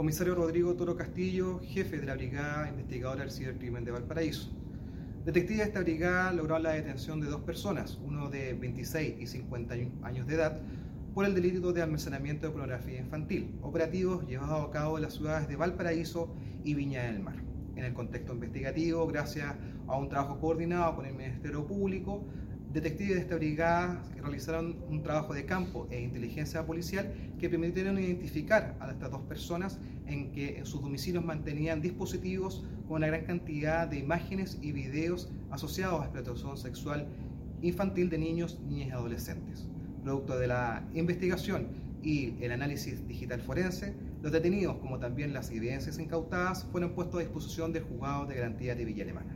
Comisario Rodrigo Toro Castillo, jefe de la Brigada Investigadora del Cibercrimen de Valparaíso. Detectives de esta brigada lograron la detención de dos personas, uno de 26 y 51 años de edad, por el delito de almacenamiento de pornografía infantil, operativos llevados a cabo en las ciudades de Valparaíso y Viña del Mar. En el contexto investigativo, gracias a un trabajo coordinado con el Ministerio Público, detectives de esta brigada realizaron un trabajo de campo e inteligencia policial que permitieron identificar a estas dos personas en que en sus domicilios mantenían dispositivos con una gran cantidad de imágenes y videos asociados a explotación sexual infantil de niños, niñas y adolescentes. Producto de la investigación y el análisis digital forense, los detenidos, como también las evidencias incautadas, fueron puestos a disposición del juzgado de garantía de Villa Alemana.